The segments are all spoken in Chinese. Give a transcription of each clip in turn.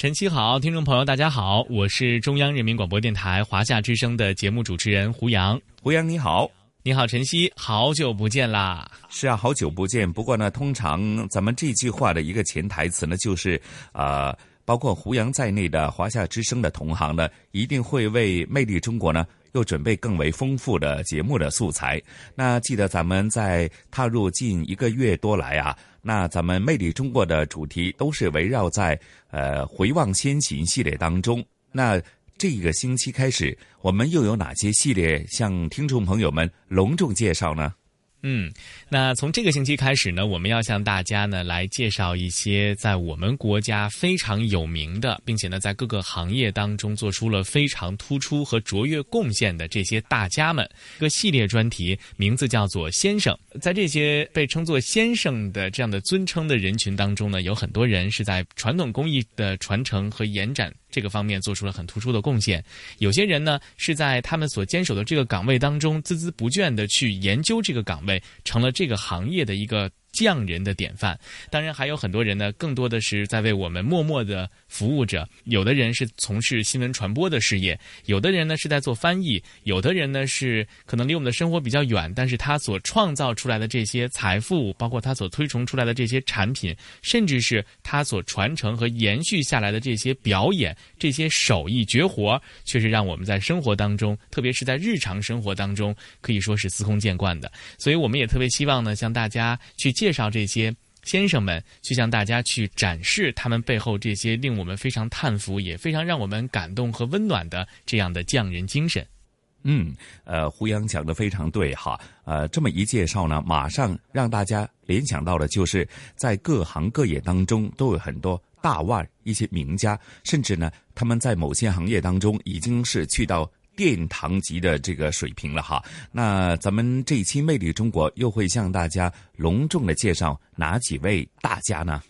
晨曦好，听众朋友大家好，我是中央人民广播电台华夏之声的节目主持人胡杨。胡杨你好，你好晨曦，好久不见啦！是啊，好久不见。不过呢，通常咱们这句话的一个潜台词呢，就是呃，包括胡杨在内的华夏之声的同行呢，一定会为魅力中国呢。又准备更为丰富的节目的素材。那记得咱们在踏入近一个月多来啊，那咱们魅力中国的主题都是围绕在呃回望先秦系列当中。那这个星期开始，我们又有哪些系列向听众朋友们隆重介绍呢？嗯，那从这个星期开始呢，我们要向大家呢来介绍一些在我们国家非常有名的，并且呢在各个行业当中做出了非常突出和卓越贡献的这些大家们。一个系列专题名字叫做“先生”。在这些被称作“先生”的这样的尊称的人群当中呢，有很多人是在传统工艺的传承和延展。这个方面做出了很突出的贡献，有些人呢是在他们所坚守的这个岗位当中孜孜不倦的去研究这个岗位，成了这个行业的一个。匠人的典范，当然还有很多人呢，更多的是在为我们默默的服务者。有的人是从事新闻传播的事业，有的人呢是在做翻译，有的人呢是可能离我们的生活比较远，但是他所创造出来的这些财富，包括他所推崇出来的这些产品，甚至是他所传承和延续下来的这些表演、这些手艺绝活，却是让我们在生活当中，特别是在日常生活当中，可以说是司空见惯的。所以我们也特别希望呢，向大家去。介绍这些先生们，去向大家去展示他们背后这些令我们非常叹服，也非常让我们感动和温暖的这样的匠人精神。嗯，呃，胡杨讲的非常对哈。呃，这么一介绍呢，马上让大家联想到的就是在各行各业当中都有很多大腕、一些名家，甚至呢，他们在某些行业当中已经是去到。殿堂级的这个水平了哈，那咱们这一期《魅力中国》又会向大家隆重的介绍哪几位大家呢？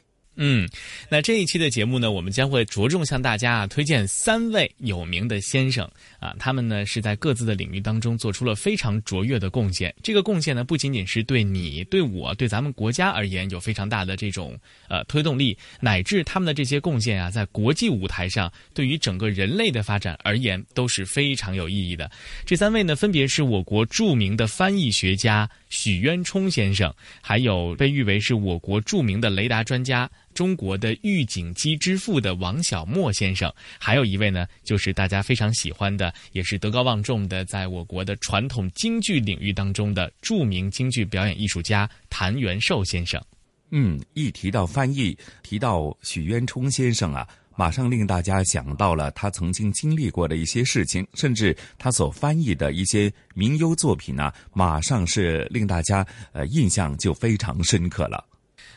嗯，那这一期的节目呢，我们将会着重向大家啊推荐三位有名的先生啊，他们呢是在各自的领域当中做出了非常卓越的贡献。这个贡献呢，不仅仅是对你、对我、对咱们国家而言有非常大的这种呃推动力，乃至他们的这些贡献啊，在国际舞台上对于整个人类的发展而言都是非常有意义的。这三位呢，分别是我国著名的翻译学家许渊冲先生，还有被誉为是我国著名的雷达专家。中国的预警机之父的王小莫先生，还有一位呢，就是大家非常喜欢的，也是德高望重的，在我国的传统京剧领域当中的著名京剧表演艺术家谭元寿先生。嗯，一提到翻译，提到许渊冲先生啊，马上令大家想到了他曾经经历过的一些事情，甚至他所翻译的一些名优作品呢，马上是令大家呃印象就非常深刻了。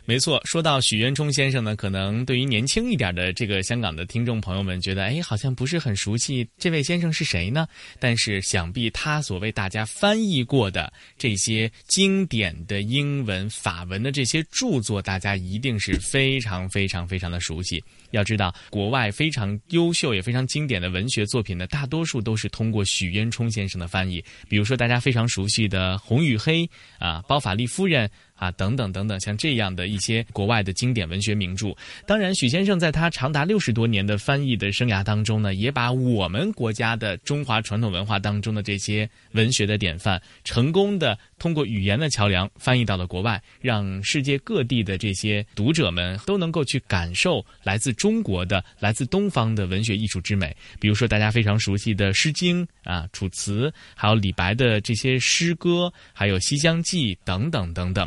没错，说到许渊冲先生呢，可能对于年轻一点的这个香港的听众朋友们，觉得哎，好像不是很熟悉这位先生是谁呢？但是想必他所为大家翻译过的这些经典的英文、法文的这些著作，大家一定是非常非常非常的熟悉。要知道，国外非常优秀也非常经典的文学作品呢，大多数都是通过许渊冲先生的翻译。比如说大家非常熟悉的《红与黑》啊，《包法利夫人》啊，等等等等，像这样的一些国外的经典文学名著。当然，许先生在他长达六十多年的翻译的生涯当中呢，也把我们国家的中华传统文化当中的这些文学的典范，成功的通过语言的桥梁翻译到了国外，让世界各地的这些读者们都能够去感受来自中国的、来自东方的文学艺术之美。比如说，大家非常熟悉的《诗经》啊，《楚辞》，还有李白的这些诗歌，还有《西厢记》等等等等。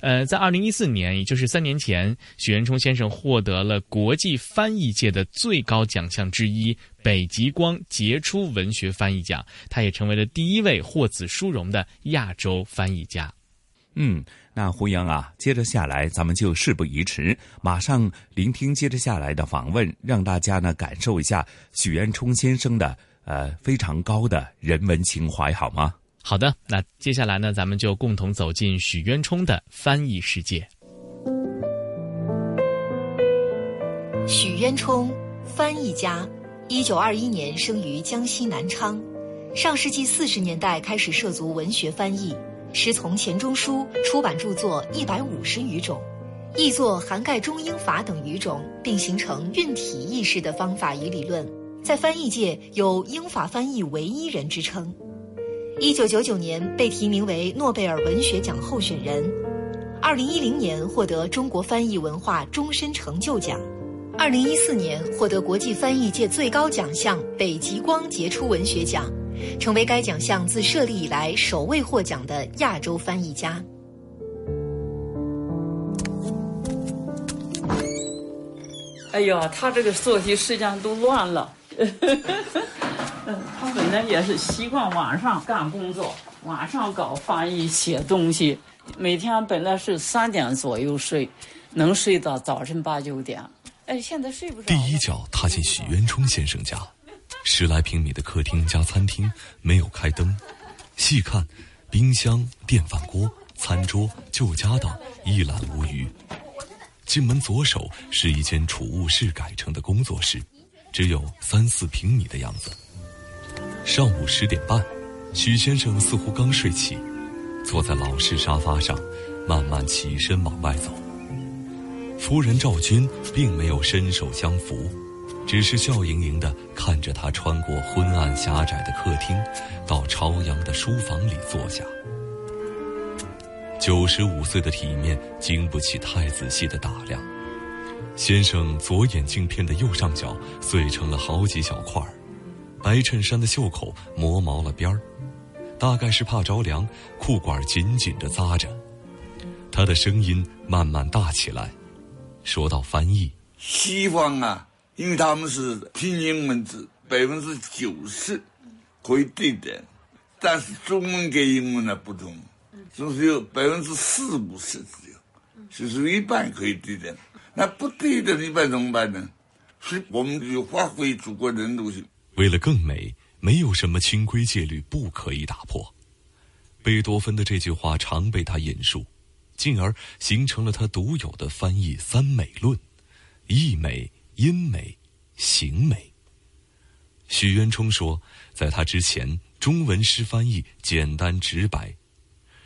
呃，在二零一四年，也就是三年前，许渊冲先生获得了国际翻译界的最高奖项之一——北极光杰出文学翻译奖。他也成为了第一位获此殊荣的亚洲翻译家。嗯，那胡杨啊，接着下来，咱们就事不宜迟，马上聆听接着下来的访问，让大家呢感受一下许渊冲先生的呃非常高的人文情怀，好吗？好的，那接下来呢，咱们就共同走进许渊冲的翻译世界。许渊冲，翻译家，一九二一年生于江西南昌，上世纪四十年代开始涉足文学翻译，师从钱钟书，出版著作一百五十余种，译作涵盖中英法等语种，并形成韵体意识的方法与理论，在翻译界有英法翻译唯一人之称。一九九九年被提名为诺贝尔文学奖候选人，二零一零年获得中国翻译文化终身成就奖，二零一四年获得国际翻译界最高奖项北极光杰出文学奖，成为该奖项自设立以来首位获奖的亚洲翻译家。哎呀，他这个作息时间都乱了。嗯，他本来也是习惯晚上干工作，晚上搞翻译写东西。每天本来是三点左右睡，能睡到早晨八九点。哎，现在睡不着。第一脚踏进许渊冲先生家，十来平米的客厅加餐厅没有开灯，细看，冰箱、电饭锅、餐桌、旧家当一览无余。进门左手是一间储物室改成的工作室，只有三四平米的样子。上午十点半，许先生似乎刚睡起，坐在老式沙发上，慢慢起身往外走。夫人赵军并没有伸手相扶，只是笑盈盈地看着他穿过昏暗狭窄的客厅，到朝阳的书房里坐下。九十五岁的体面经不起太仔细的打量。先生左眼镜片的右上角碎成了好几小块儿。白衬衫的袖口磨毛了边儿，大概是怕着凉，裤管紧紧地扎着。他的声音慢慢大起来，说到翻译：西方啊，因为他们是拼音文字，百分之九十可以对的，但是中文跟英文呢不同，总是有百分之四五十只有，就是一半可以对的。那不对的一半怎么办呢？所以我们就发挥祖国人路性。为了更美，没有什么清规戒律不可以打破。贝多芬的这句话常被他引述，进而形成了他独有的翻译三美论：意美、音美、形美。许渊冲说，在他之前，中文诗翻译简单直白，《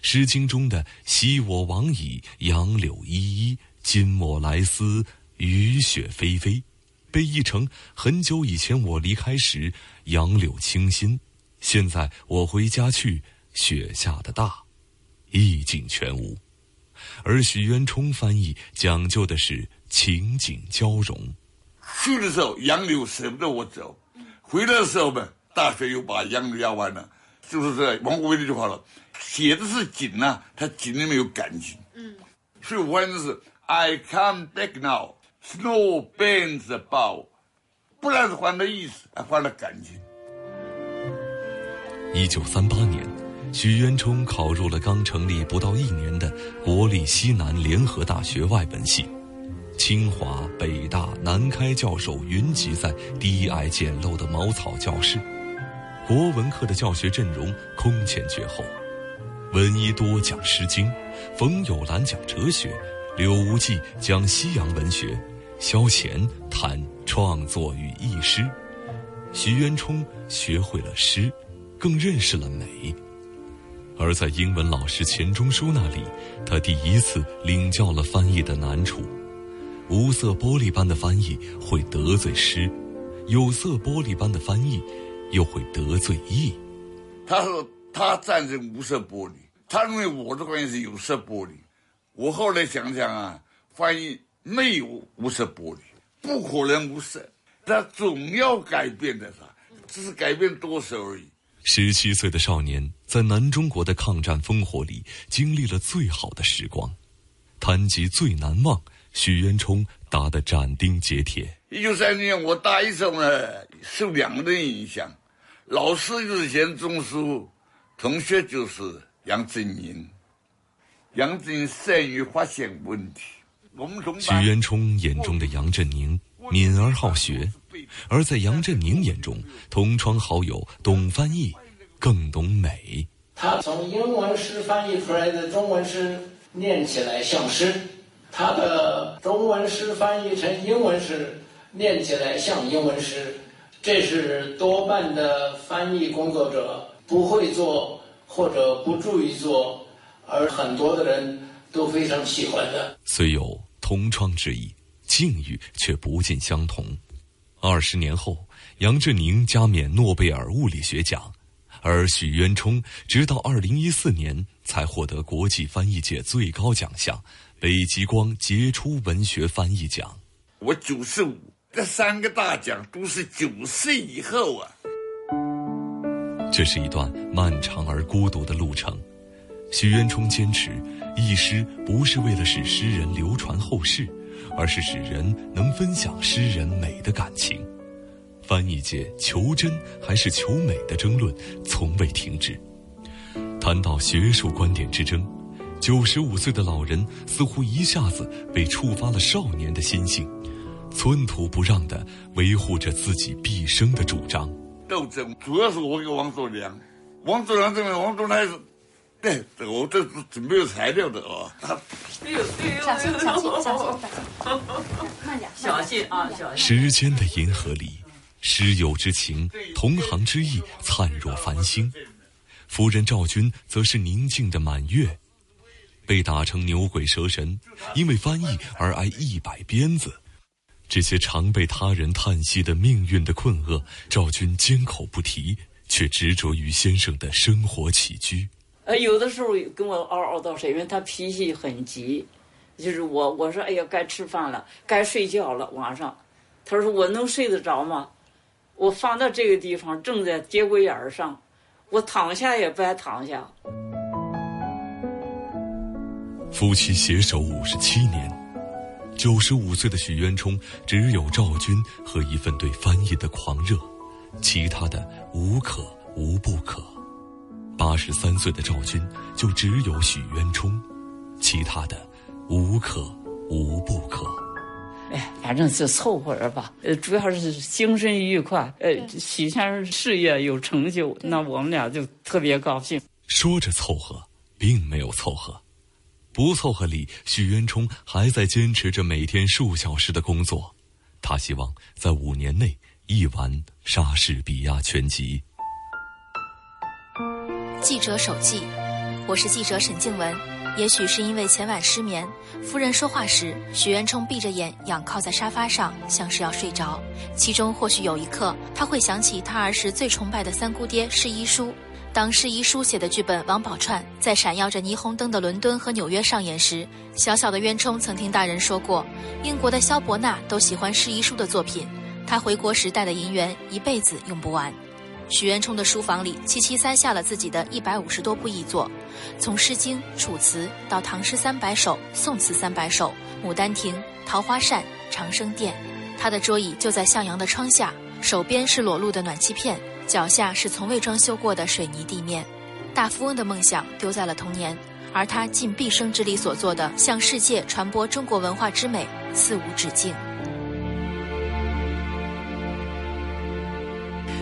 诗经》中的“昔我往矣，杨柳依依；今我来思，雨雪霏霏”。被译成很久以前我离开时，杨柳清新；现在我回家去，雪下的大，意境全无。而许渊冲翻译讲究的是情景交融。去的时候杨柳舍不得我走，回来的时候嘛，大雪又把杨柳压弯了，就是这王国维那句话了。写的是景呐，他景里面有感情。嗯，所以我反正是 I come back now。Snow bends the bow，不然是换了意思，还换了感情。一九三八年，许渊冲考入了刚成立不到一年的国立西南联合大学外文系，清华、北大、南开教授云集在低矮简陋的茅草教室，国文课的教学阵容空前绝后，闻一多讲《诗经》，冯友兰讲哲学，柳无忌讲西洋文学。萧乾谈创作与译诗，徐渊冲学会了诗，更认识了美。而在英文老师钱钟书那里，他第一次领教了翻译的难处。无色玻璃般的翻译会得罪诗，有色玻璃般的翻译又会得罪意。他说他赞成无色玻璃，他认为我的观点是有色玻璃。我后来想想啊，翻译没有无色玻璃，不可能无色，他总要改变的，他只是改变多少而已。十七岁的少年在南中国的抗战烽火里经历了最好的时光，谈及最难忘，许渊冲答得斩钉截铁。一九三零年我大一时候呢，受两个人影响，老师就是钱钟书，同学就是杨振宁。杨振宁善于发现问题，我们从许渊冲眼中的杨振宁敏而好学。而在杨振宁眼中，同窗好友懂翻译，更懂美。他从英文诗翻译出来的中文诗念起来像诗，他的中文诗翻译成英文诗念起来像英文诗，这是多半的翻译工作者不会做或者不注意做，而很多的人都非常喜欢的。虽有同窗之意，境遇却不尽相同。二十年后，杨振宁加冕诺贝尔物理学奖，而许渊冲直到二零一四年才获得国际翻译界最高奖项——北极光杰出文学翻译奖。我九十五，这三个大奖都是九岁以后啊。这是一段漫长而孤独的路程。许渊冲坚持，译诗不是为了使诗人流传后世。而是使人能分享诗人美的感情，翻译界求真还是求美的争论从未停止。谈到学术观点之争，九十五岁的老人似乎一下子被触发了少年的心性，寸土不让地维护着自己毕生的主张。斗争主要是我跟王作良，王作良这边，王作良是。对，我这是准备有材料的啊。小心，小心，小心，慢点，小心啊，小心。时间的银河里，师友之情，同行之意，灿若繁星。夫人赵君则是宁静的满月，被打成牛鬼蛇神，因为翻译而挨一百鞭子。这些常被他人叹息的命运的困厄，赵军缄口不提，却执着于先生的生活起居。呃，有的时候跟我嗷嗷叨，因为他脾气很急，就是我我说哎呀该吃饭了，该睡觉了晚上，他说我能睡得着吗？我放到这个地方正在节骨眼上，我躺下也不爱躺下。夫妻携手五十七年，九十五岁的许渊冲只有赵军和一份对翻译的狂热，其他的无可无不可。八十三岁的赵军就只有许渊冲，其他的无可无不可。哎，反正就凑合着吧。呃，主要是精神愉快。呃，许先生事业有成就，那我们俩就特别高兴。说着凑合，并没有凑合。不凑合里，许渊冲还在坚持着每天数小时的工作。他希望在五年内译完莎士比亚全集。记者手记，我是记者沈静文。也许是因为前晚失眠，夫人说话时，许渊冲闭着眼仰靠在沙发上，像是要睡着。其中或许有一刻，他会想起他儿时最崇拜的三姑爹释一书。当释一书写的剧本《王宝钏》在闪耀着霓虹灯的伦敦和纽约上演时，小小的渊冲曾听大人说过，英国的萧伯纳都喜欢释一书的作品，他回国时带的银元一辈子用不完。许渊冲的书房里七七塞下了自己的一百五十多部译作，从《诗经》《楚辞》到《唐诗三百首》《宋词三百首》《牡丹亭》《桃花扇》《长生殿》。他的桌椅就在向阳的窗下，手边是裸露的暖气片，脚下是从未装修过的水泥地面。大富翁的梦想丢在了童年，而他尽毕生之力所做的，向世界传播中国文化之美，肆无止境。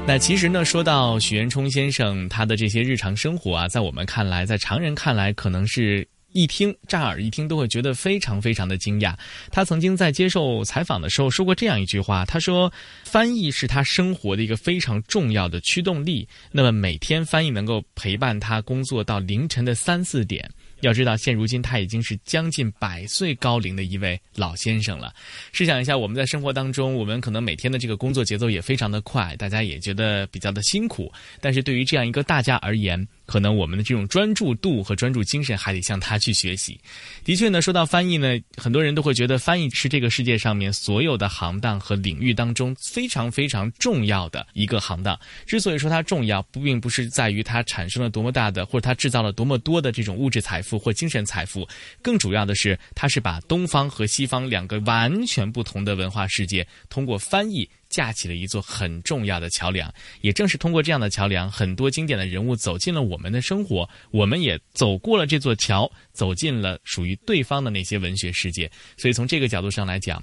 那其实呢，说到许渊冲先生他的这些日常生活啊，在我们看来，在常人看来，可能是一听，乍耳一听，都会觉得非常非常的惊讶。他曾经在接受采访的时候说过这样一句话：“他说，翻译是他生活的一个非常重要的驱动力。那么每天翻译能够陪伴他工作到凌晨的三四点。”要知道，现如今他已经是将近百岁高龄的一位老先生了。试想一下，我们在生活当中，我们可能每天的这个工作节奏也非常的快，大家也觉得比较的辛苦。但是对于这样一个大家而言，可能我们的这种专注度和专注精神还得向他去学习。的确呢，说到翻译呢，很多人都会觉得翻译是这个世界上面所有的行当和领域当中非常非常重要的一个行当。之所以说它重要，不并不是在于它产生了多么大的，或者它制造了多么多的这种物质财富或精神财富，更主要的是，它是把东方和西方两个完全不同的文化世界通过翻译。架起了一座很重要的桥梁，也正是通过这样的桥梁，很多经典的人物走进了我们的生活，我们也走过了这座桥，走进了属于对方的那些文学世界。所以从这个角度上来讲。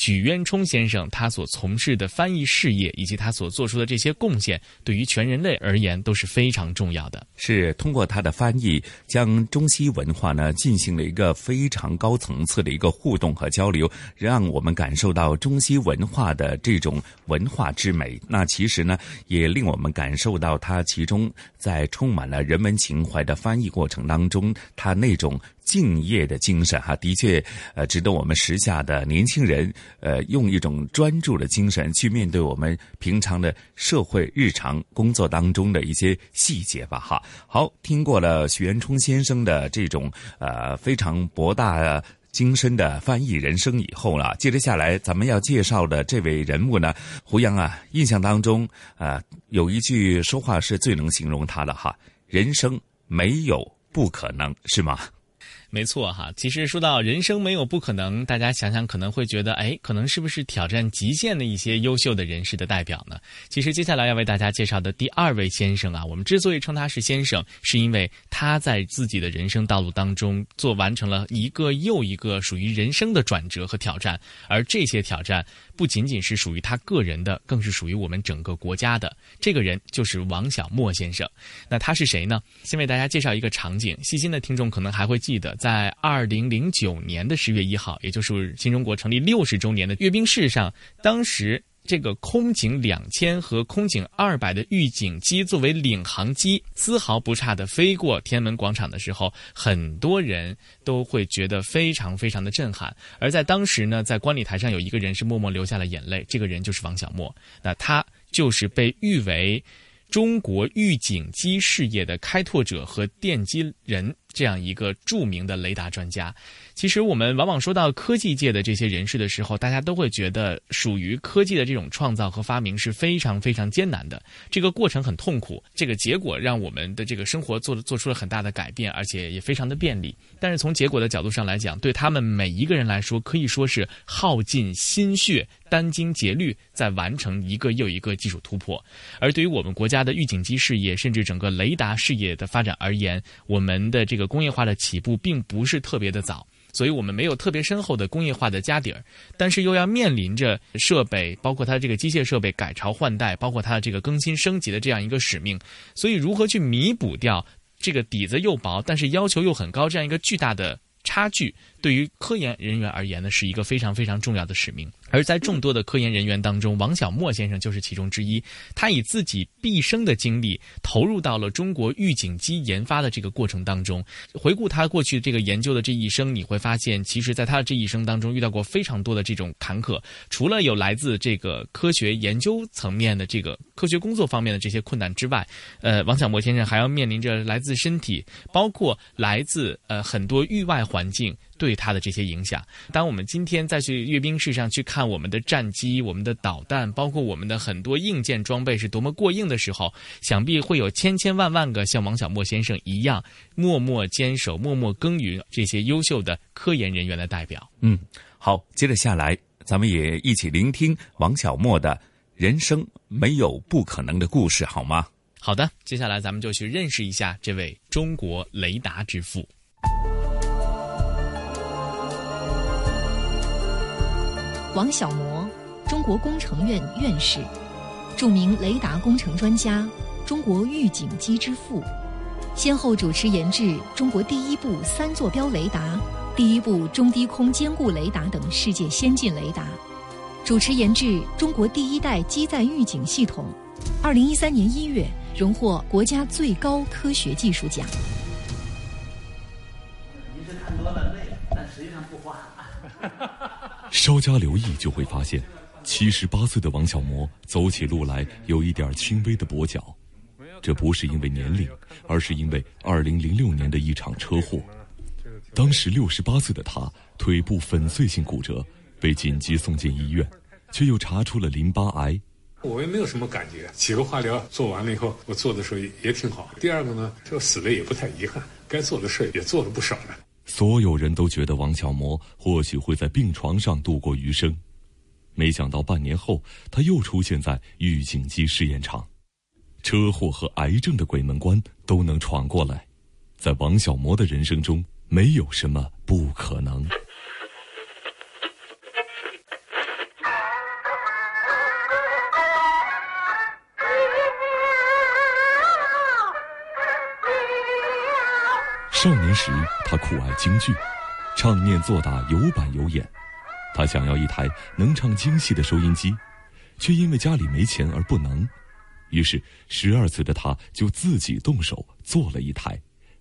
许渊冲先生他所从事的翻译事业，以及他所做出的这些贡献，对于全人类而言都是非常重要的。是通过他的翻译，将中西文化呢进行了一个非常高层次的一个互动和交流，让我们感受到中西文化的这种文化之美。那其实呢，也令我们感受到他其中在充满了人文情怀的翻译过程当中，他那种。敬业的精神，哈，的确，呃，值得我们时下的年轻人，呃，用一种专注的精神去面对我们平常的社会日常工作当中的一些细节吧，哈。好，听过了许渊冲先生的这种呃非常博大精深的翻译人生以后呢，接着下来咱们要介绍的这位人物呢，胡杨啊，印象当中啊，有一句说话是最能形容他的哈，人生没有不可能，是吗？没错哈，其实说到人生没有不可能，大家想想可能会觉得，哎，可能是不是挑战极限的一些优秀的人士的代表呢？其实接下来要为大家介绍的第二位先生啊，我们之所以称他是先生，是因为他在自己的人生道路当中做完成了一个又一个属于人生的转折和挑战，而这些挑战不仅仅是属于他个人的，更是属于我们整个国家的。这个人就是王小莫先生。那他是谁呢？先为大家介绍一个场景，细心的听众可能还会记得。在二零零九年的十月一号，也就是新中国成立六十周年的阅兵式上，当时这个空警两千和空警二百的预警机作为领航机，丝毫不差的飞过天安门广场的时候，很多人都会觉得非常非常的震撼。而在当时呢，在观礼台上有一个人是默默流下了眼泪，这个人就是王小莫。那他就是被誉为中国预警机事业的开拓者和奠基人。这样一个著名的雷达专家，其实我们往往说到科技界的这些人士的时候，大家都会觉得属于科技的这种创造和发明是非常非常艰难的，这个过程很痛苦，这个结果让我们的这个生活做做出了很大的改变，而且也非常的便利。但是从结果的角度上来讲，对他们每一个人来说，可以说是耗尽心血、殚精竭虑，在完成一个又一个技术突破。而对于我们国家的预警机事业，甚至整个雷达事业的发展而言，我们的这个。这个工业化的起步并不是特别的早，所以我们没有特别深厚的工业化的家底儿，但是又要面临着设备，包括它这个机械设备改朝换代，包括它的这个更新升级的这样一个使命，所以如何去弥补掉这个底子又薄，但是要求又很高这样一个巨大的差距，对于科研人员而言呢，是一个非常非常重要的使命。而在众多的科研人员当中，王小莫先生就是其中之一。他以自己毕生的精力投入到了中国预警机研发的这个过程当中。回顾他过去这个研究的这一生，你会发现，其实在他的这一生当中遇到过非常多的这种坎坷。除了有来自这个科学研究层面的这个科学工作方面的这些困难之外，呃，王小莫先生还要面临着来自身体，包括来自呃很多域外环境。对它的这些影响，当我们今天再去阅兵式上去看我们的战机、我们的导弹，包括我们的很多硬件装备是多么过硬的时候，想必会有千千万万个像王小莫先生一样默默坚守、默默耕耘这些优秀的科研人员的代表。嗯，好，接着下来，咱们也一起聆听王小莫的人生没有不可能的故事，好吗？好的，接下来咱们就去认识一下这位中国雷达之父。王小模，中国工程院院士，著名雷达工程专家，中国预警机之父，先后主持研制中国第一部三坐标雷达、第一部中低空坚固雷达等世界先进雷达，主持研制中国第一代机载预警系统。二零一三年一月，荣获国家最高科学技术奖。您是看多了累了，但实际上不花。稍加留意就会发现，七十八岁的王小模走起路来有一点轻微的跛脚。这不是因为年龄，而是因为二零零六年的一场车祸。当时六十八岁的他腿部粉碎性骨折，被紧急送进医院，却又查出了淋巴癌。我也没有什么感觉，几个化疗做完了以后，我做的时候也挺好。第二个呢，就死了也不太遗憾，该做的事也做了不少了。所有人都觉得王小魔或许会在病床上度过余生，没想到半年后他又出现在预警机试验场。车祸和癌症的鬼门关都能闯过来，在王小魔的人生中，没有什么不可能。少年时，他酷爱京剧，唱念做打有板有眼。他想要一台能唱京戏的收音机，却因为家里没钱而不能。于是，十二岁的他就自己动手做了一台，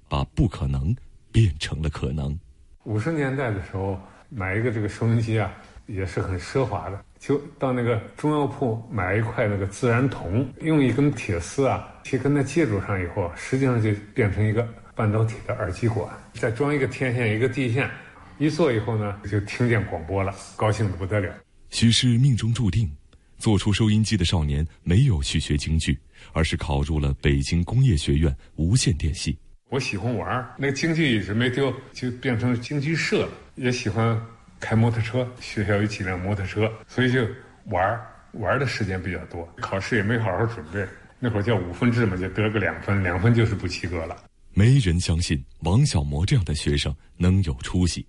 把不可能变成了可能。五十年代的时候，买一个这个收音机啊，也是很奢华的。就到那个中药铺买一块那个自然铜，用一根铁丝啊，去跟它接住上以后，实际上就变成一个半导体的耳机管，再装一个天线一个地线，一做以后呢，就听见广播了，高兴的不得了。许是命中注定。做出收音机的少年没有去学京剧，而是考入了北京工业学院无线电系。我喜欢玩那个京剧一直没丢，就变成京剧社了。也喜欢开摩托车，学校有几辆摩托车，所以就玩玩的时间比较多。考试也没好好准备，那会儿叫五分制嘛，就得个两分，两分就是不及格了。没人相信王小模这样的学生能有出息。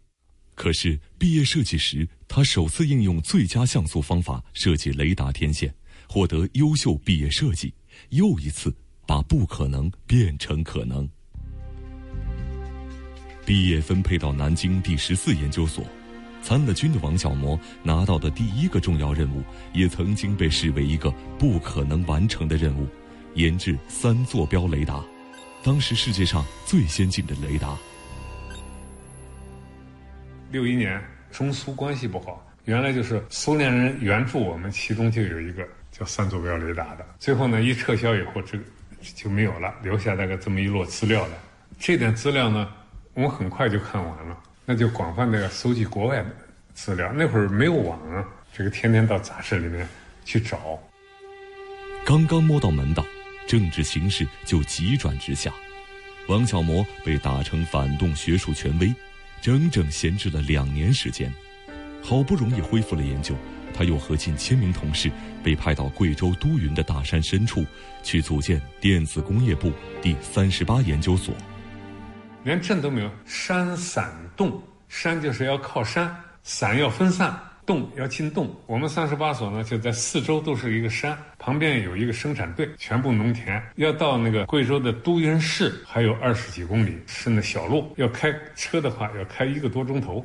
可是毕业设计时，他首次应用最佳像素方法设计雷达天线，获得优秀毕业设计，又一次把不可能变成可能。毕业分配到南京第十四研究所，参了军的王小模拿到的第一个重要任务，也曾经被视为一个不可能完成的任务——研制三坐标雷达，当时世界上最先进的雷达。六一年，中苏关系不好，原来就是苏联人援助我们，其中就有一个叫三坐标雷达的。最后呢，一撤销以后，这个就没有了，留下大概这么一摞资料的。这点资料呢，我们很快就看完了，那就广泛的搜集国外的资料。那会儿没有网啊，这个天天到杂志里面去找。刚刚摸到门道，政治形势就急转直下，王小模被打成反动学术权威。整整闲置了两年时间，好不容易恢复了研究，他又和近千名同事被派到贵州都匀的大山深处，去组建电子工业部第三十八研究所。连镇都没有，山散洞，山就是要靠山，散要分散。洞要进洞，我们三十八所呢就在四周都是一个山，旁边有一个生产队，全部农田。要到那个贵州的都匀市还有二十几公里，是那小路，要开车的话要开一个多钟头。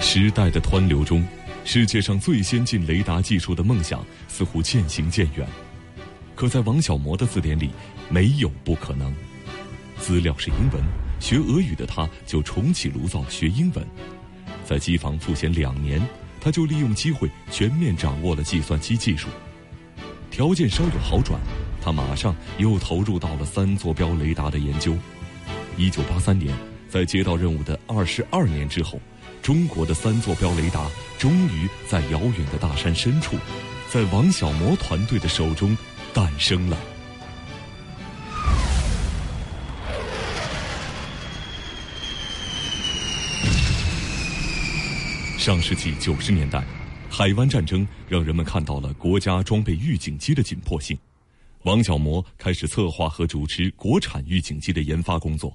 时代的湍流中，世界上最先进雷达技术的梦想似乎渐行渐远。可在王小模的字典里，没有不可能。资料是英文，学俄语的他就重启炉灶学英文。在机房复闲两年，他就利用机会全面掌握了计算机技术。条件稍有好转，他马上又投入到了三坐标雷达的研究。一九八三年，在接到任务的二十二年之后，中国的三坐标雷达终于在遥远的大山深处，在王小谟团队的手中诞生了。上世纪九十年代，海湾战争让人们看到了国家装备预警机的紧迫性。王小模开始策划和主持国产预警机的研发工作，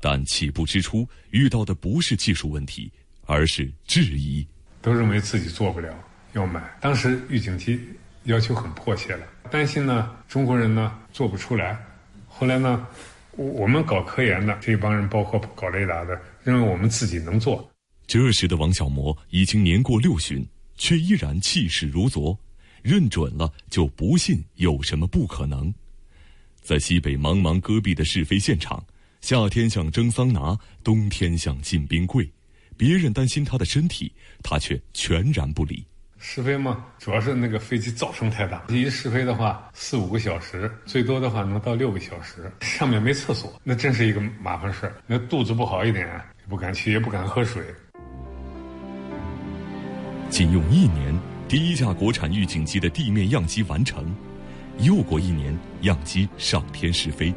但起步之初遇到的不是技术问题，而是质疑。都认为自己做不了，要买。当时预警机要求很迫切了，担心呢中国人呢做不出来。后来呢，我们搞科研的这帮人，包括搞雷达的，认为我们自己能做。这时的王小模已经年过六旬，却依然气势如昨，认准了就不信有什么不可能。在西北茫茫戈壁的试飞现场，夏天像蒸桑拿，冬天像进冰柜。别人担心他的身体，他却全然不理。试飞嘛，主要是那个飞机噪声太大，一试飞的话四五个小时，最多的话能到六个小时。上面没厕所，那真是一个麻烦事儿。那肚子不好一点，也不敢去，也不敢喝水。仅用一年，第一架国产预警机的地面样机完成，又过一年，样机上天试飞。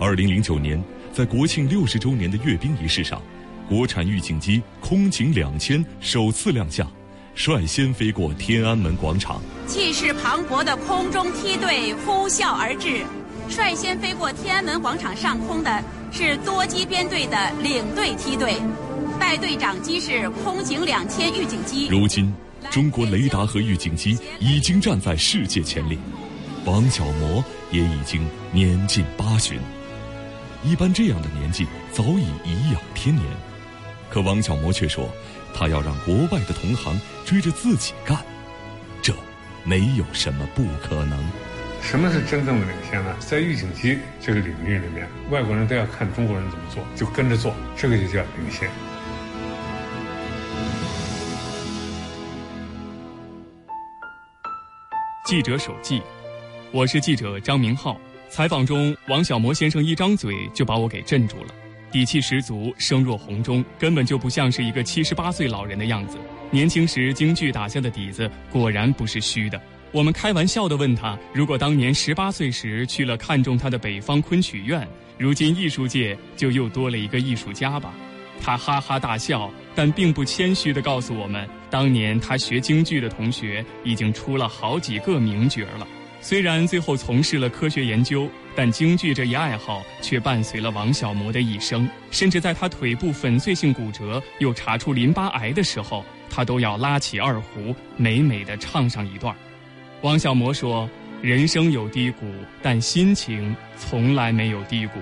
二零零九年，在国庆六十周年的阅兵仪式上。国产预警机空警两千首次亮相，率先飞过天安门广场。气势磅礴的空中梯队呼啸而至，率先飞过天安门广场上空的是多机编队的领队梯队，带队长机是空警两千预警机。如今，中国雷达和预警机已经站在世界前列，王小模也已经年近八旬，一般这样的年纪早已颐养天年。可王小模却说，他要让国外的同行追着自己干，这没有什么不可能。什么是真正的领先呢？在预警机这个领域里面，外国人都要看中国人怎么做，就跟着做，这个就叫领先。记者手记，我是记者张明浩。采访中，王小模先生一张嘴就把我给镇住了。底气十足，声若洪钟，根本就不像是一个七十八岁老人的样子。年轻时京剧打下的底子果然不是虚的。我们开玩笑地问他：如果当年十八岁时去了看中他的北方昆曲院，如今艺术界就又多了一个艺术家吧？他哈哈大笑，但并不谦虚地告诉我们，当年他学京剧的同学已经出了好几个名角了。虽然最后从事了科学研究，但京剧这一爱好却伴随了王小模的一生。甚至在他腿部粉碎性骨折又查出淋巴癌的时候，他都要拉起二胡，美美地唱上一段。王小模说：“人生有低谷，但心情从来没有低谷。”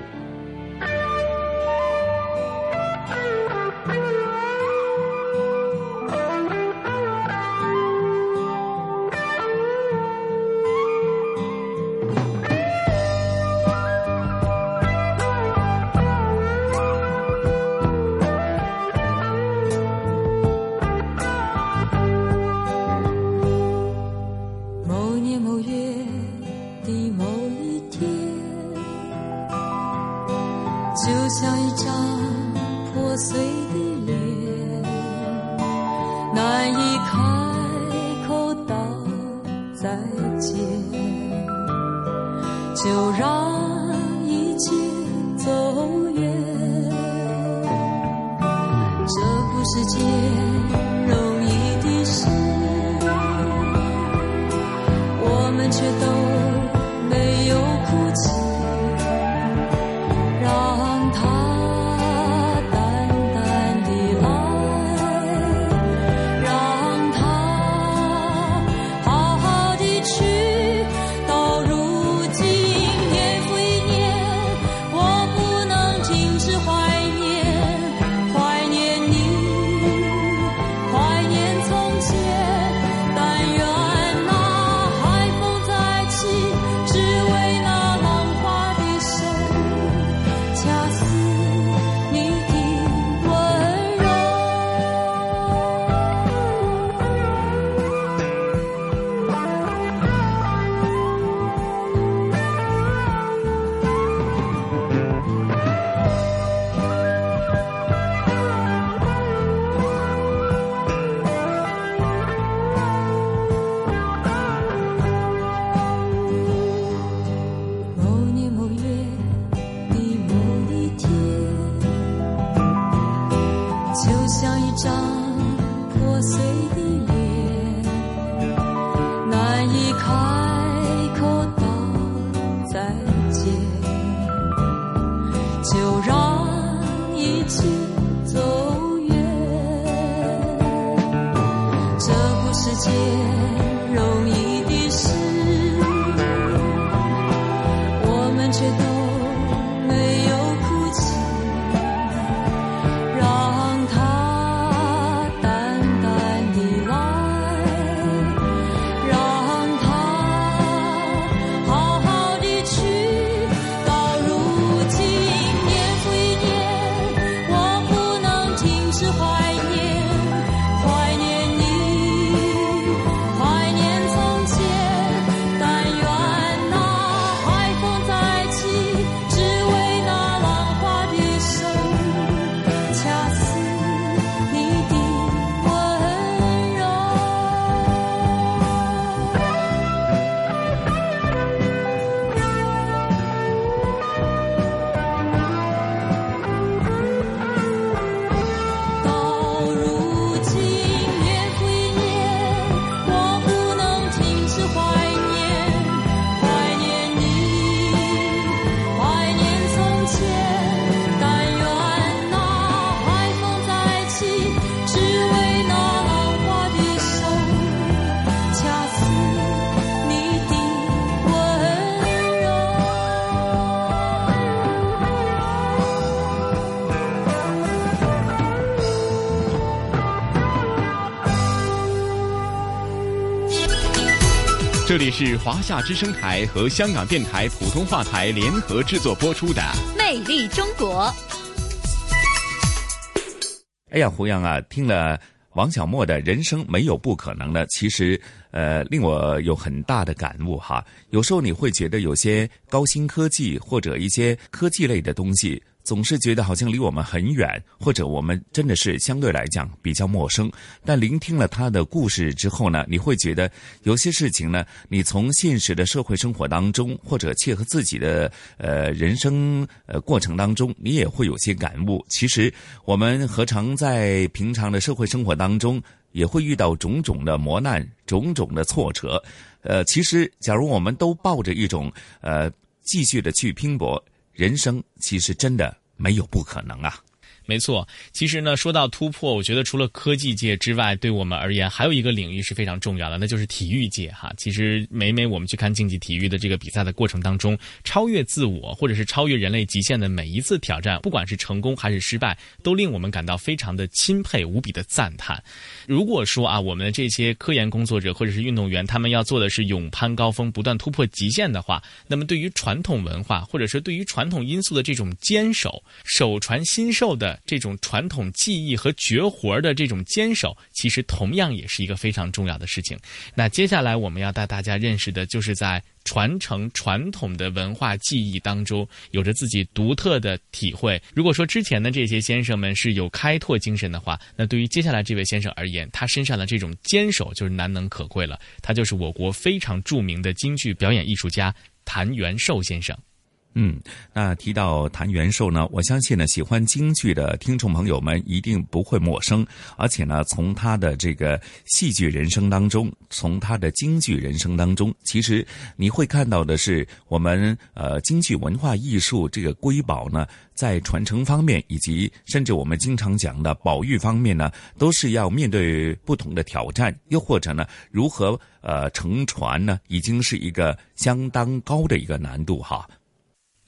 华夏之声台和香港电台普通话台联合制作播出的《魅力中国》。哎呀，胡杨啊，听了王小莫的人生没有不可能的，其实呃令我有很大的感悟哈。有时候你会觉得有些高新科技或者一些科技类的东西。总是觉得好像离我们很远，或者我们真的是相对来讲比较陌生。但聆听了他的故事之后呢，你会觉得有些事情呢，你从现实的社会生活当中，或者切合自己的呃人生呃过程当中，你也会有些感悟。其实我们何尝在平常的社会生活当中，也会遇到种种的磨难、种种的挫折。呃，其实假如我们都抱着一种呃继续的去拼搏。人生其实真的没有不可能啊。没错，其实呢，说到突破，我觉得除了科技界之外，对我们而言，还有一个领域是非常重要的，那就是体育界哈。其实每每我们去看竞技体育的这个比赛的过程当中，超越自我或者是超越人类极限的每一次挑战，不管是成功还是失败，都令我们感到非常的钦佩，无比的赞叹。如果说啊，我们的这些科研工作者或者是运动员，他们要做的是勇攀高峰，不断突破极限的话，那么对于传统文化或者是对于传统因素的这种坚守、手传心授的。这种传统技艺和绝活的这种坚守，其实同样也是一个非常重要的事情。那接下来我们要带大家认识的，就是在传承传统的文化技艺当中，有着自己独特的体会。如果说之前的这些先生们是有开拓精神的话，那对于接下来这位先生而言，他身上的这种坚守就是难能可贵了。他就是我国非常著名的京剧表演艺术家谭元寿先生。嗯，那提到谭元寿呢，我相信呢，喜欢京剧的听众朋友们一定不会陌生。而且呢，从他的这个戏剧人生当中，从他的京剧人生当中，其实你会看到的是，我们呃京剧文化艺术这个瑰宝呢，在传承方面，以及甚至我们经常讲的保育方面呢，都是要面对不同的挑战，又或者呢，如何呃乘船呢，已经是一个相当高的一个难度哈。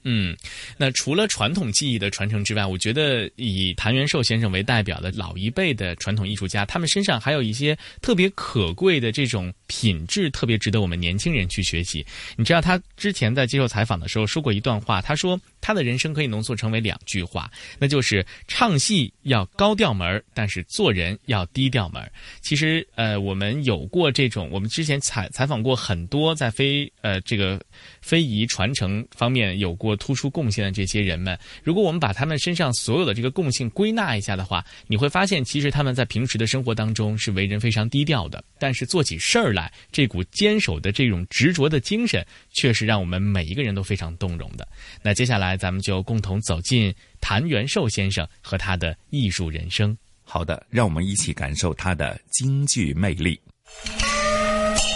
嗯，那除了传统技艺的传承之外，我觉得以谭元寿先生为代表的老一辈的传统艺术家，他们身上还有一些特别可贵的这种品质，特别值得我们年轻人去学习。你知道，他之前在接受采访的时候说过一段话，他说他的人生可以浓缩成为两句话，那就是唱戏要高调门但是做人要低调门其实，呃，我们有过这种，我们之前采采访过很多在非呃这个非遗传承方面有过。突出贡献的这些人们，如果我们把他们身上所有的这个共性归纳一下的话，你会发现，其实他们在平时的生活当中是为人非常低调的，但是做起事儿来，这股坚守的这种执着的精神，确实让我们每一个人都非常动容的。那接下来，咱们就共同走进谭元寿先生和他的艺术人生。好的，让我们一起感受他的京剧魅力。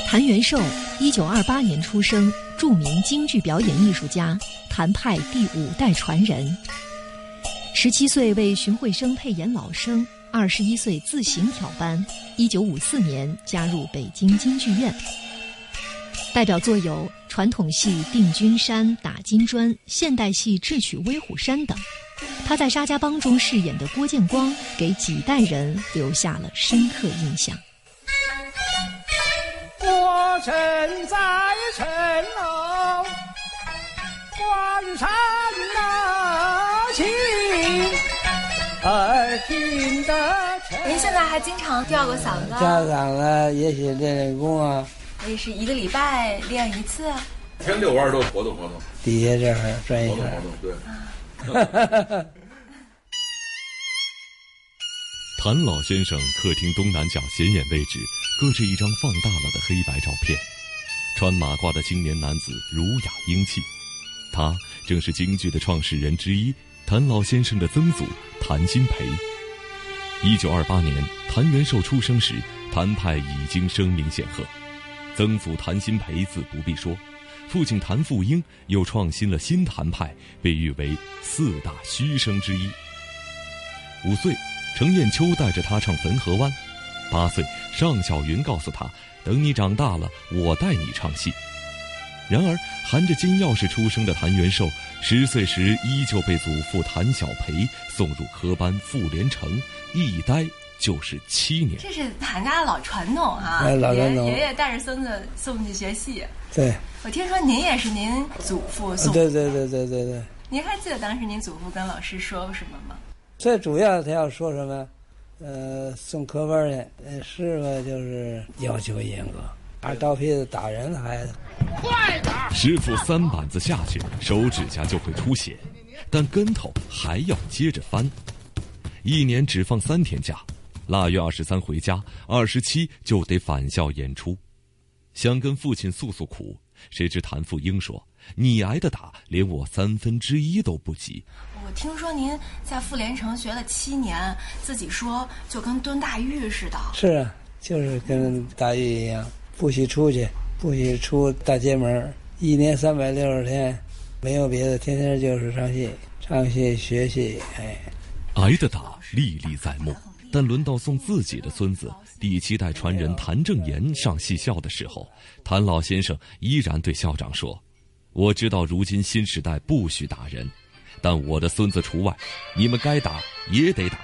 谭元寿，一九二八年出生，著名京剧表演艺术家，谭派第五代传人。十七岁为荀慧生配演老生，二十一岁自行挑班。一九五四年加入北京京剧院。代表作有传统戏《定军山》《打金砖》，现代戏《智取威虎山》等。他在沙家浜中饰演的郭建光，给几代人留下了深刻印象。我身在城楼，关山那情儿听得沉。您现在还经常吊个嗓子？吊嗓子也许练练功啊。也是一个礼拜练一次。天遛弯都活动活动。底下这儿转一转。活动活动，对。谭老先生客厅东南角显眼位置。搁置一张放大了的黑白照片，穿马褂的青年男子儒雅英气，他正是京剧的创始人之一谭老先生的曾祖谭鑫培。一九二八年，谭元寿出生时，谭派已经声名显赫。曾祖谭鑫培自不必说，父亲谭富英又创新了新谭派，被誉为四大须生之一。五岁，程砚秋带着他唱《汾河湾》。八岁，尚小云告诉他：“等你长大了，我带你唱戏。”然而，含着金钥匙出生的谭元寿，十岁时依旧被祖父谭小培送入科班傅连城，一待就是七年。这是谭家的老传统哈、哎老传统爷爷爷带着孙子送去学戏。对，我听说您也是您祖父送，对对对对对对。您还记得当时您祖父跟老师说过什么吗？最主要他要说什么？呃，送科班去，呃，是吧？就是要求严格，拿刀片子打人还师傅三板子下去，手指甲就会出血，但跟头还要接着翻。一年只放三天假，腊月二十三回家，二十七就得返校演出。想跟父亲诉诉苦，谁知谭富英说：“你挨的打，连我三分之一都不及。”我听说您在妇联城学了七年，自己说就跟蹲大狱似的。是啊，就是跟大狱一样，不许出去，不许出大街门，一年三百六十天，没有别的，天天就是唱戏，唱戏学戏，哎。挨的打历历在目，但轮到送自己的孙子第七代传人谭正言上戏校的时候，谭老先生依然对校长说：“我知道如今新时代不许打人，但我的孙子除外，你们该打也得打。”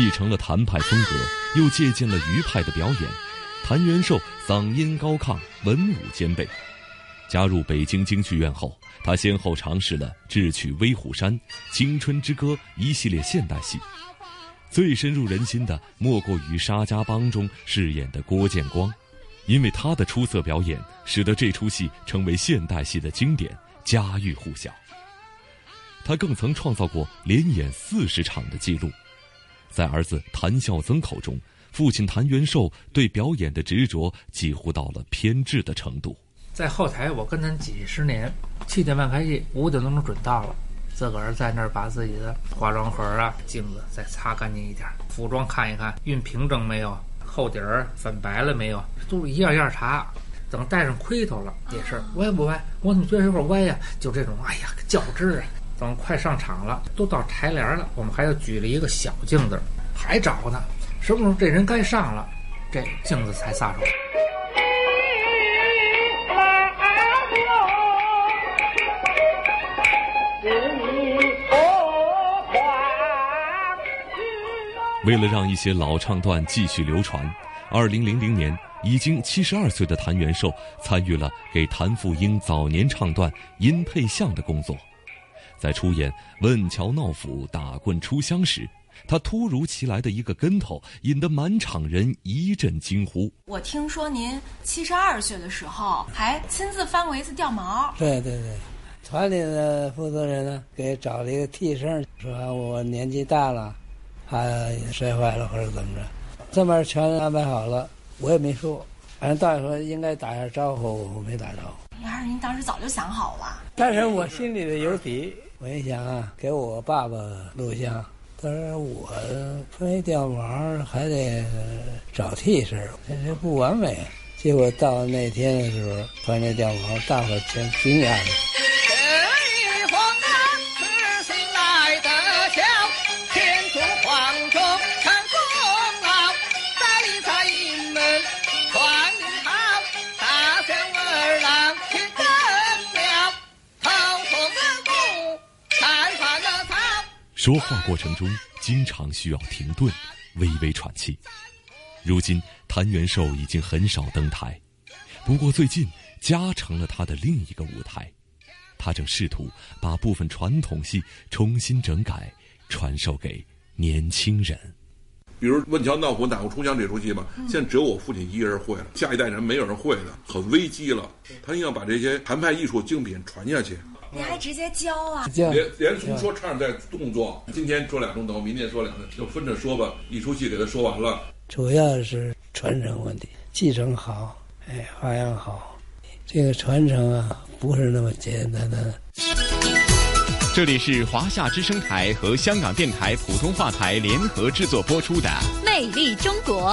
继承了谭派风格，又借鉴了余派的表演。谭元寿嗓音高亢，文武兼备。加入北京京剧院后，他先后尝试了《智取威虎山》《青春之歌》一系列现代戏。最深入人心的，莫过于《沙家浜》中饰演的郭建光，因为他的出色表演，使得这出戏成为现代戏的经典，家喻户晓。他更曾创造过连演四十场的记录。在儿子谭孝曾口中，父亲谭元寿对表演的执着几乎到了偏执的程度。在后台，我跟他几十年，七点半开戏，五点钟准到了，自个儿在那儿把自己的化妆盒啊、镜子再擦干净一点，服装看一看，熨平整没有，厚底儿粉白了没有，都一样样查。等戴上盔头了，也是歪不歪？我怎么觉得有点歪呀？就这种，哎呀，较真啊！等快上场了，都到台帘了，我们还要举了一个小镜子，还找呢。什么时候这人该上了，这镜子才撒手。为了让一些老唱段继续流传，二零零零年，已经七十二岁的谭元寿参与了给谭富英早年唱段音配像的工作。在出演《问桥闹府打棍出乡》时，他突如其来的一个跟头，引得满场人一阵惊呼。我听说您七十二岁的时候还亲自翻过一次掉毛。对对对，团里的负责人呢，给找了一个替身，说我年纪大了，怕摔坏了或者怎么着，这边全安排好了，我也没说，反正到时候应该打下招呼，我没打招呼。要是您当时早就想好了，但是我心里的有底。我一想啊，给我爸爸录像，但是我吹掉毛还得找替身，这这不完美。结果到那天的时候，穿这掉毛，大伙全惊讶了。说话过程中经常需要停顿，微微喘气。如今谭元寿已经很少登台，不过最近家成了他的另一个舞台，他正试图把部分传统戏重新整改，传授给年轻人。比如《问桥闹虎打过出乡》这出戏吧，现在只有我父亲一个人会了，下一代人没有人会了，很危机了。他硬要把这些谭派艺术精品传下去，您还直接教啊？连连从说唱带动作，今天说两钟头，明天说两钟，就分着说吧。一出戏给他说完了，主要是传承问题，继承好，哎，发扬好。这个传承啊，不是那么简单的。这里是华夏之声台和香港电台普通话台联合制作播出的《魅力中国》。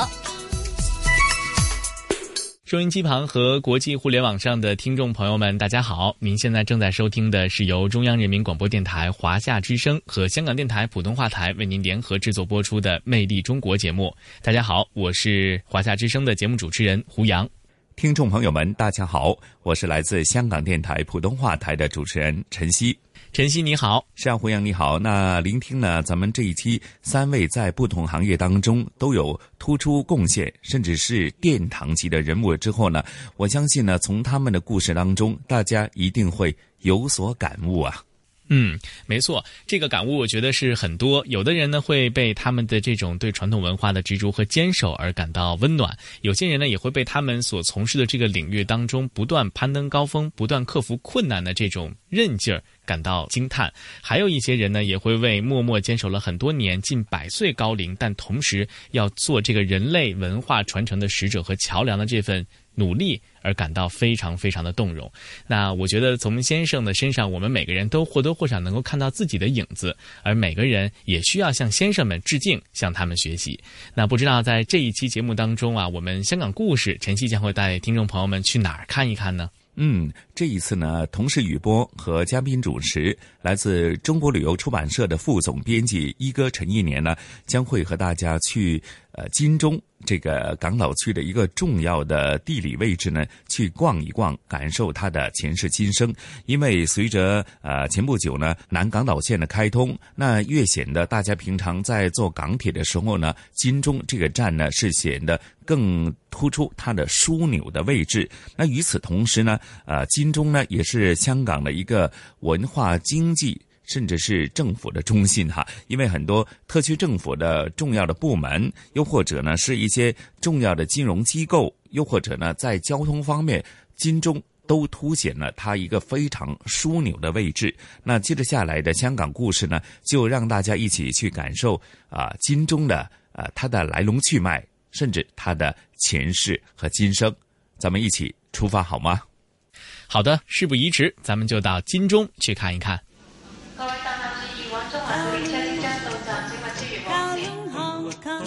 收音机旁和国际互联网上的听众朋友们，大家好！您现在正在收听的是由中央人民广播电台华夏之声和香港电台普通话台为您联合制作播出的《魅力中国》节目。大家好，我是华夏之声的节目主持人胡杨。听众朋友们，大家好，我是来自香港电台普通话台的主持人陈曦。晨曦你好，向胡杨你好。那聆听呢咱们这一期三位在不同行业当中都有突出贡献，甚至是殿堂级的人物之后呢，我相信呢，从他们的故事当中，大家一定会有所感悟啊。嗯，没错，这个感悟我觉得是很多。有的人呢会被他们的这种对传统文化的执着和坚守而感到温暖；有些人呢也会被他们所从事的这个领域当中不断攀登高峰、不断克服困难的这种韧劲儿感到惊叹。还有一些人呢也会为默默坚守了很多年、近百岁高龄，但同时要做这个人类文化传承的使者和桥梁的这份。努力而感到非常非常的动容。那我觉得从先生的身上，我们每个人都或多或少能够看到自己的影子，而每个人也需要向先生们致敬，向他们学习。那不知道在这一期节目当中啊，我们香港故事晨曦将会带听众朋友们去哪儿看一看呢？嗯，这一次呢，同时雨波和嘉宾主持，来自中国旅游出版社的副总编辑一哥陈一年呢，将会和大家去呃金钟。这个港岛区的一个重要的地理位置呢，去逛一逛，感受它的前世今生。因为随着呃前不久呢南港岛线的开通，那越显得大家平常在坐港铁的时候呢，金钟这个站呢是显得更突出它的枢纽的位置。那与此同时呢，呃，金钟呢也是香港的一个文化经济。甚至是政府的中心哈，因为很多特区政府的重要的部门，又或者呢是一些重要的金融机构，又或者呢在交通方面，金钟都凸显了它一个非常枢纽的位置。那接着下来的香港故事呢，就让大家一起去感受啊金钟的啊它的来龙去脉，甚至它的前世和今生。咱们一起出发好吗？好的，事不宜迟，咱们就到金钟去看一看。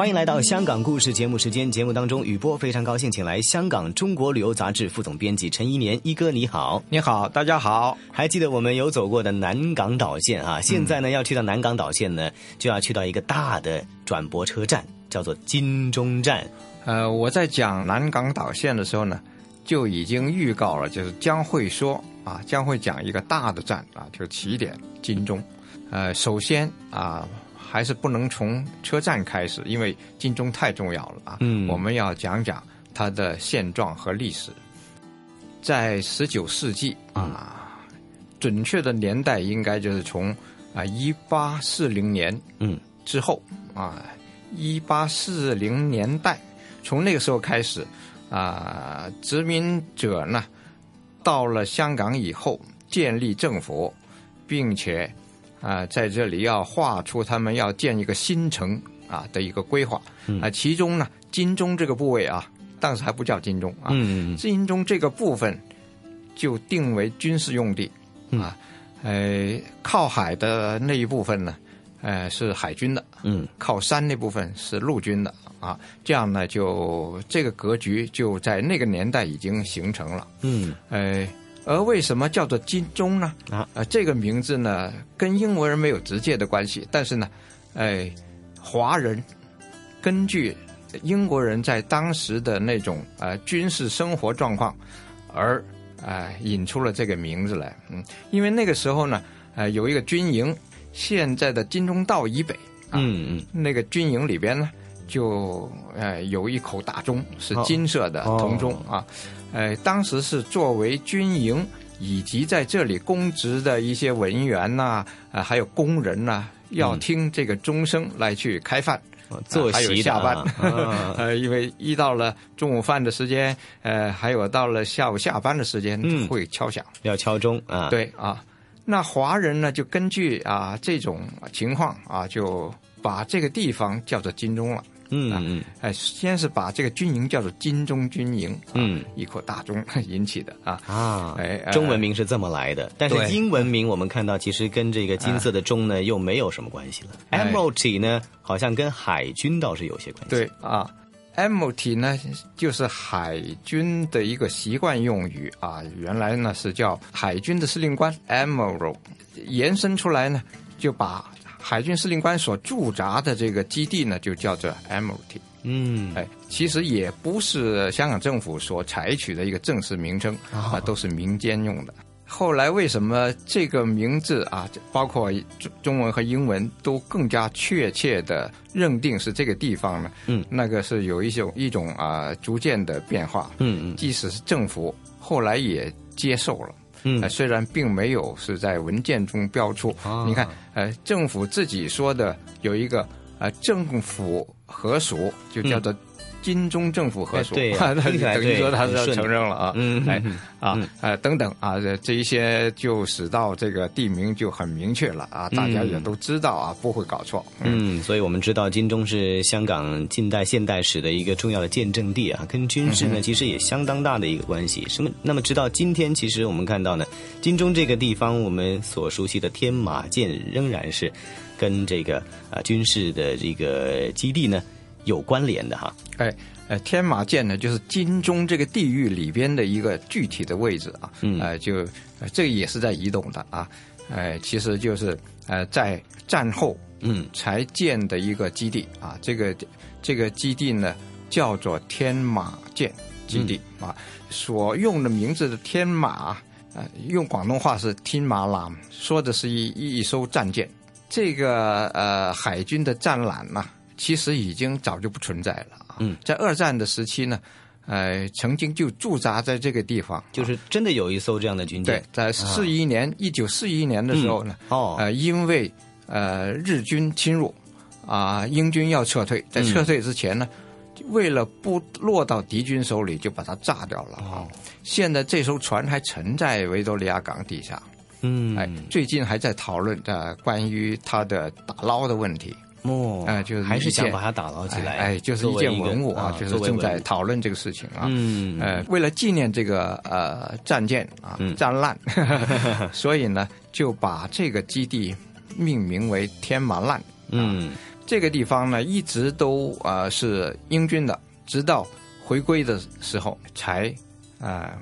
欢迎来到香港故事节目时间。节目当中，雨波非常高兴，请来香港中国旅游杂志副总编辑陈一年一哥，你好，你好，大家好。还记得我们有走过的南港岛线啊？现在呢，要去到南港岛线呢，就要去到一个大的转播车站，叫做金钟站。呃，我在讲南港岛线的时候呢，就已经预告了，就是将会说啊，将会讲一个大的站啊，就是起点金钟。呃，首先啊。还是不能从车站开始，因为金钟太重要了啊！嗯，我们要讲讲它的现状和历史。在十九世纪啊，准确的年代应该就是从啊一八四零年嗯之后啊一八四零年代，从那个时候开始啊，殖民者呢到了香港以后建立政府，并且。啊，在这里要画出他们要建一个新城啊的一个规划啊，其中呢，金钟这个部位啊，当时还不叫金钟啊，金钟这个部分就定为军事用地啊，呃，靠海的那一部分呢，呃，是海军的，嗯，靠山那部分是陆军的啊，这样呢，就这个格局就在那个年代已经形成了，嗯，呃。而为什么叫做金钟呢？啊，呃，这个名字呢，跟英国人没有直接的关系，但是呢，哎，华人根据英国人在当时的那种呃军事生活状况，而啊引出了这个名字来。嗯，因为那个时候呢，呃，有一个军营，现在的金钟道以北，嗯嗯，那个军营里边呢，就呃有一口大钟，是金色的铜钟啊。呃，当时是作为军营以及在这里公职的一些文员呐，啊，还有工人呐，要听这个钟声来去开饭、坐还有下班。呃，因为一到了中午饭的时间，呃，还有到了下午下班的时间，会敲响，要敲钟啊。对啊，那华人呢，就根据啊这种情况啊，就把这个地方叫做金钟了。嗯嗯，哎，先是把这个军营叫做金钟军营，嗯，一口大钟引起的啊啊，哎，中文名是这么来的，但是英文名我们看到其实跟这个金色的钟呢又没有什么关系了。Admiralty 呢，好像跟海军倒是有些关系。对啊，Admiralty 呢就是海军的一个习惯用语啊，原来呢是叫海军的司令官 Admiral，延伸出来呢就把。海军司令官所驻扎的这个基地呢，就叫做 Admiralty。嗯，哎，其实也不是香港政府所采取的一个正式名称啊，都是民间用的。后来为什么这个名字啊，包括中中文和英文都更加确切的认定是这个地方呢？嗯，那个是有一种一种啊逐渐的变化。嗯嗯，即使是政府后来也接受了。嗯，虽然并没有是在文件中标出，你看，呃，政府自己说的有一个呃政府合署，就叫做。金钟政府合署，对，等于说他是要承认了啊，嗯，哎，啊，呃，等等啊，这这一些就使到这个地名就很明确了啊，大家也都知道啊，不会搞错。嗯，所以我们知道金钟是香港近代现代史的一个重要的见证地啊，跟军事呢其实也相当大的一个关系。什么？那么直到今天，其实我们看到呢，金钟这个地方，我们所熟悉的天马舰仍然是跟这个啊军事的这个基地呢。有关联的哈，哎，呃，天马舰呢，就是金钟这个地域里边的一个具体的位置啊，嗯，呃，就这个也是在移动的啊，呃，其实就是呃在战后嗯。才建的一个基地啊，这个这个基地呢叫做天马舰基地啊，所用的名字的天马，呃，用广东话是天马艦，说的是一一艘战舰，这个呃海军的战缆呢。其实已经早就不存在了啊！嗯，在二战的时期呢，呃，曾经就驻扎在这个地方，就是真的有一艘这样的军舰。对，在四一年，一九四一年的时候呢，哦，呃，因为呃日军侵入，啊，英军要撤退，在撤退之前呢，为了不落到敌军手里，就把它炸掉了啊！现在这艘船还沉在维多利亚港底下，嗯，哎，最近还在讨论的关于它的打捞的问题。哦，哎，就是还是想把它打捞起来，哎，就是一件文物啊，就是正在讨论这个事情啊。嗯，呃，为了纪念这个呃战舰啊战烂，所以呢就把这个基地命名为天麻烂。嗯，这个地方呢一直都呃是英军的，直到回归的时候才啊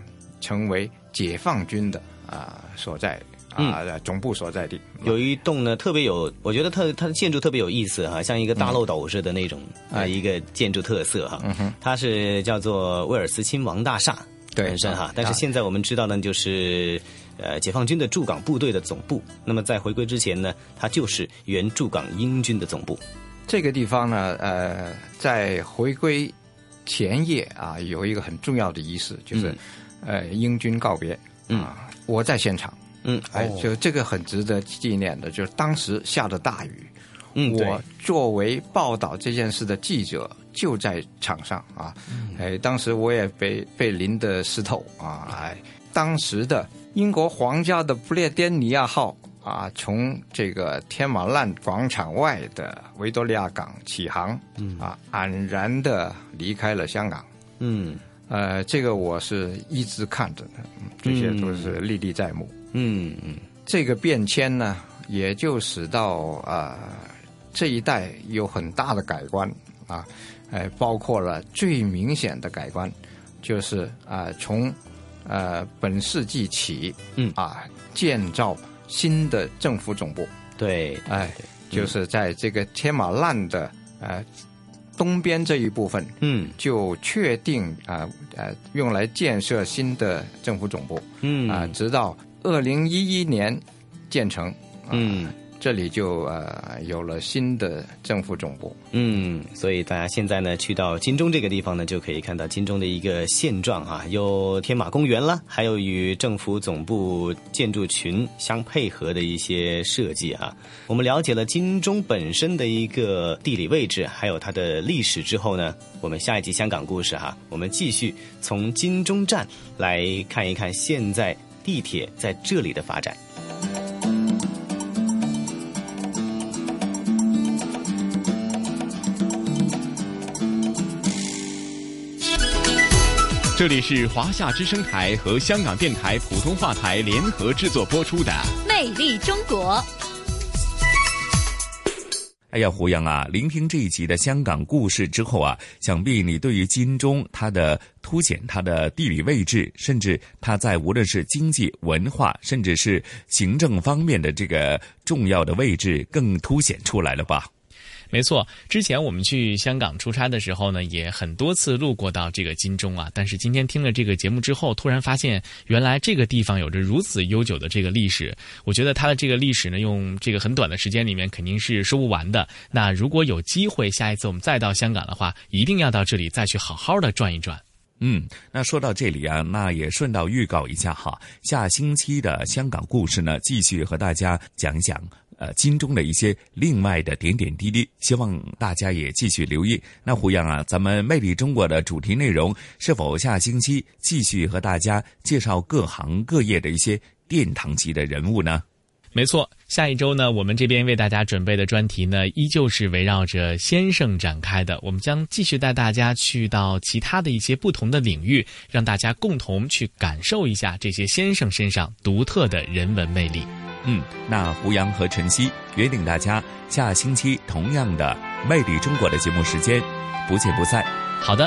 成为解放军的啊所在。啊，总部所在地有一栋呢，特别有，我觉得它它的建筑特别有意思哈，像一个大漏斗似的那种啊，一个建筑特色哈。它是叫做威尔斯亲王大厦，本身哈。但是现在我们知道呢，就是呃解放军的驻港部队的总部。那么在回归之前呢，它就是原驻港英军的总部。这个地方呢，呃，在回归前夜啊，有一个很重要的仪式，就是呃英军告别啊，我在现场。嗯，哎，就这个很值得纪念的，就是当时下的大雨，嗯，我作为报道这件事的记者就在场上啊，哎，当时我也被被淋得湿透啊，哎，当时的英国皇家的不列颠尼亚号啊，从这个天马烂广场外的维多利亚港起航，嗯。啊，黯然的离开了香港，嗯，呃，这个我是一直看着的，这些都是历历在目。嗯嗯嗯，这个变迁呢，也就使到啊这一代有很大的改观啊，哎，包括了最明显的改观，就是啊从呃本世纪起，嗯。啊建造新的政府总部，对，哎，就是在这个天马烂的呃东边这一部分，嗯，就确定啊呃用来建设新的政府总部，嗯。啊，直到。二零一一年建成，嗯，这里就呃有了新的政府总部，嗯，所以大家现在呢去到金钟这个地方呢，就可以看到金钟的一个现状啊，有天马公园啦，还有与政府总部建筑群相配合的一些设计啊。我们了解了金钟本身的一个地理位置，还有它的历史之后呢，我们下一集香港故事哈，我们继续从金钟站来看一看现在。地铁在这里的发展。这里是华夏之声台和香港电台普通话台联合制作播出的魅力中国。哎呀，胡杨啊，聆听这一集的香港故事之后啊，想必你对于金钟它的凸显、它的地理位置，甚至它在无论是经济、文化，甚至是行政方面的这个重要的位置，更凸显出来了吧？没错，之前我们去香港出差的时候呢，也很多次路过到这个金钟啊。但是今天听了这个节目之后，突然发现原来这个地方有着如此悠久的这个历史。我觉得它的这个历史呢，用这个很短的时间里面肯定是说不完的。那如果有机会，下一次我们再到香港的话，一定要到这里再去好好的转一转。嗯，那说到这里啊，那也顺道预告一下哈，下星期的香港故事呢，继续和大家讲一讲。呃，金钟的一些另外的点点滴滴，希望大家也继续留意。那胡杨啊，咱们魅力中国的主题内容是否下星期继续和大家介绍各行各业的一些殿堂级的人物呢？没错，下一周呢，我们这边为大家准备的专题呢，依旧是围绕着先生展开的。我们将继续带大家去到其他的一些不同的领域，让大家共同去感受一下这些先生身上独特的人文魅力。嗯，那胡杨和晨曦约定大家下星期同样的《魅力中国》的节目时间，不见不散。好的。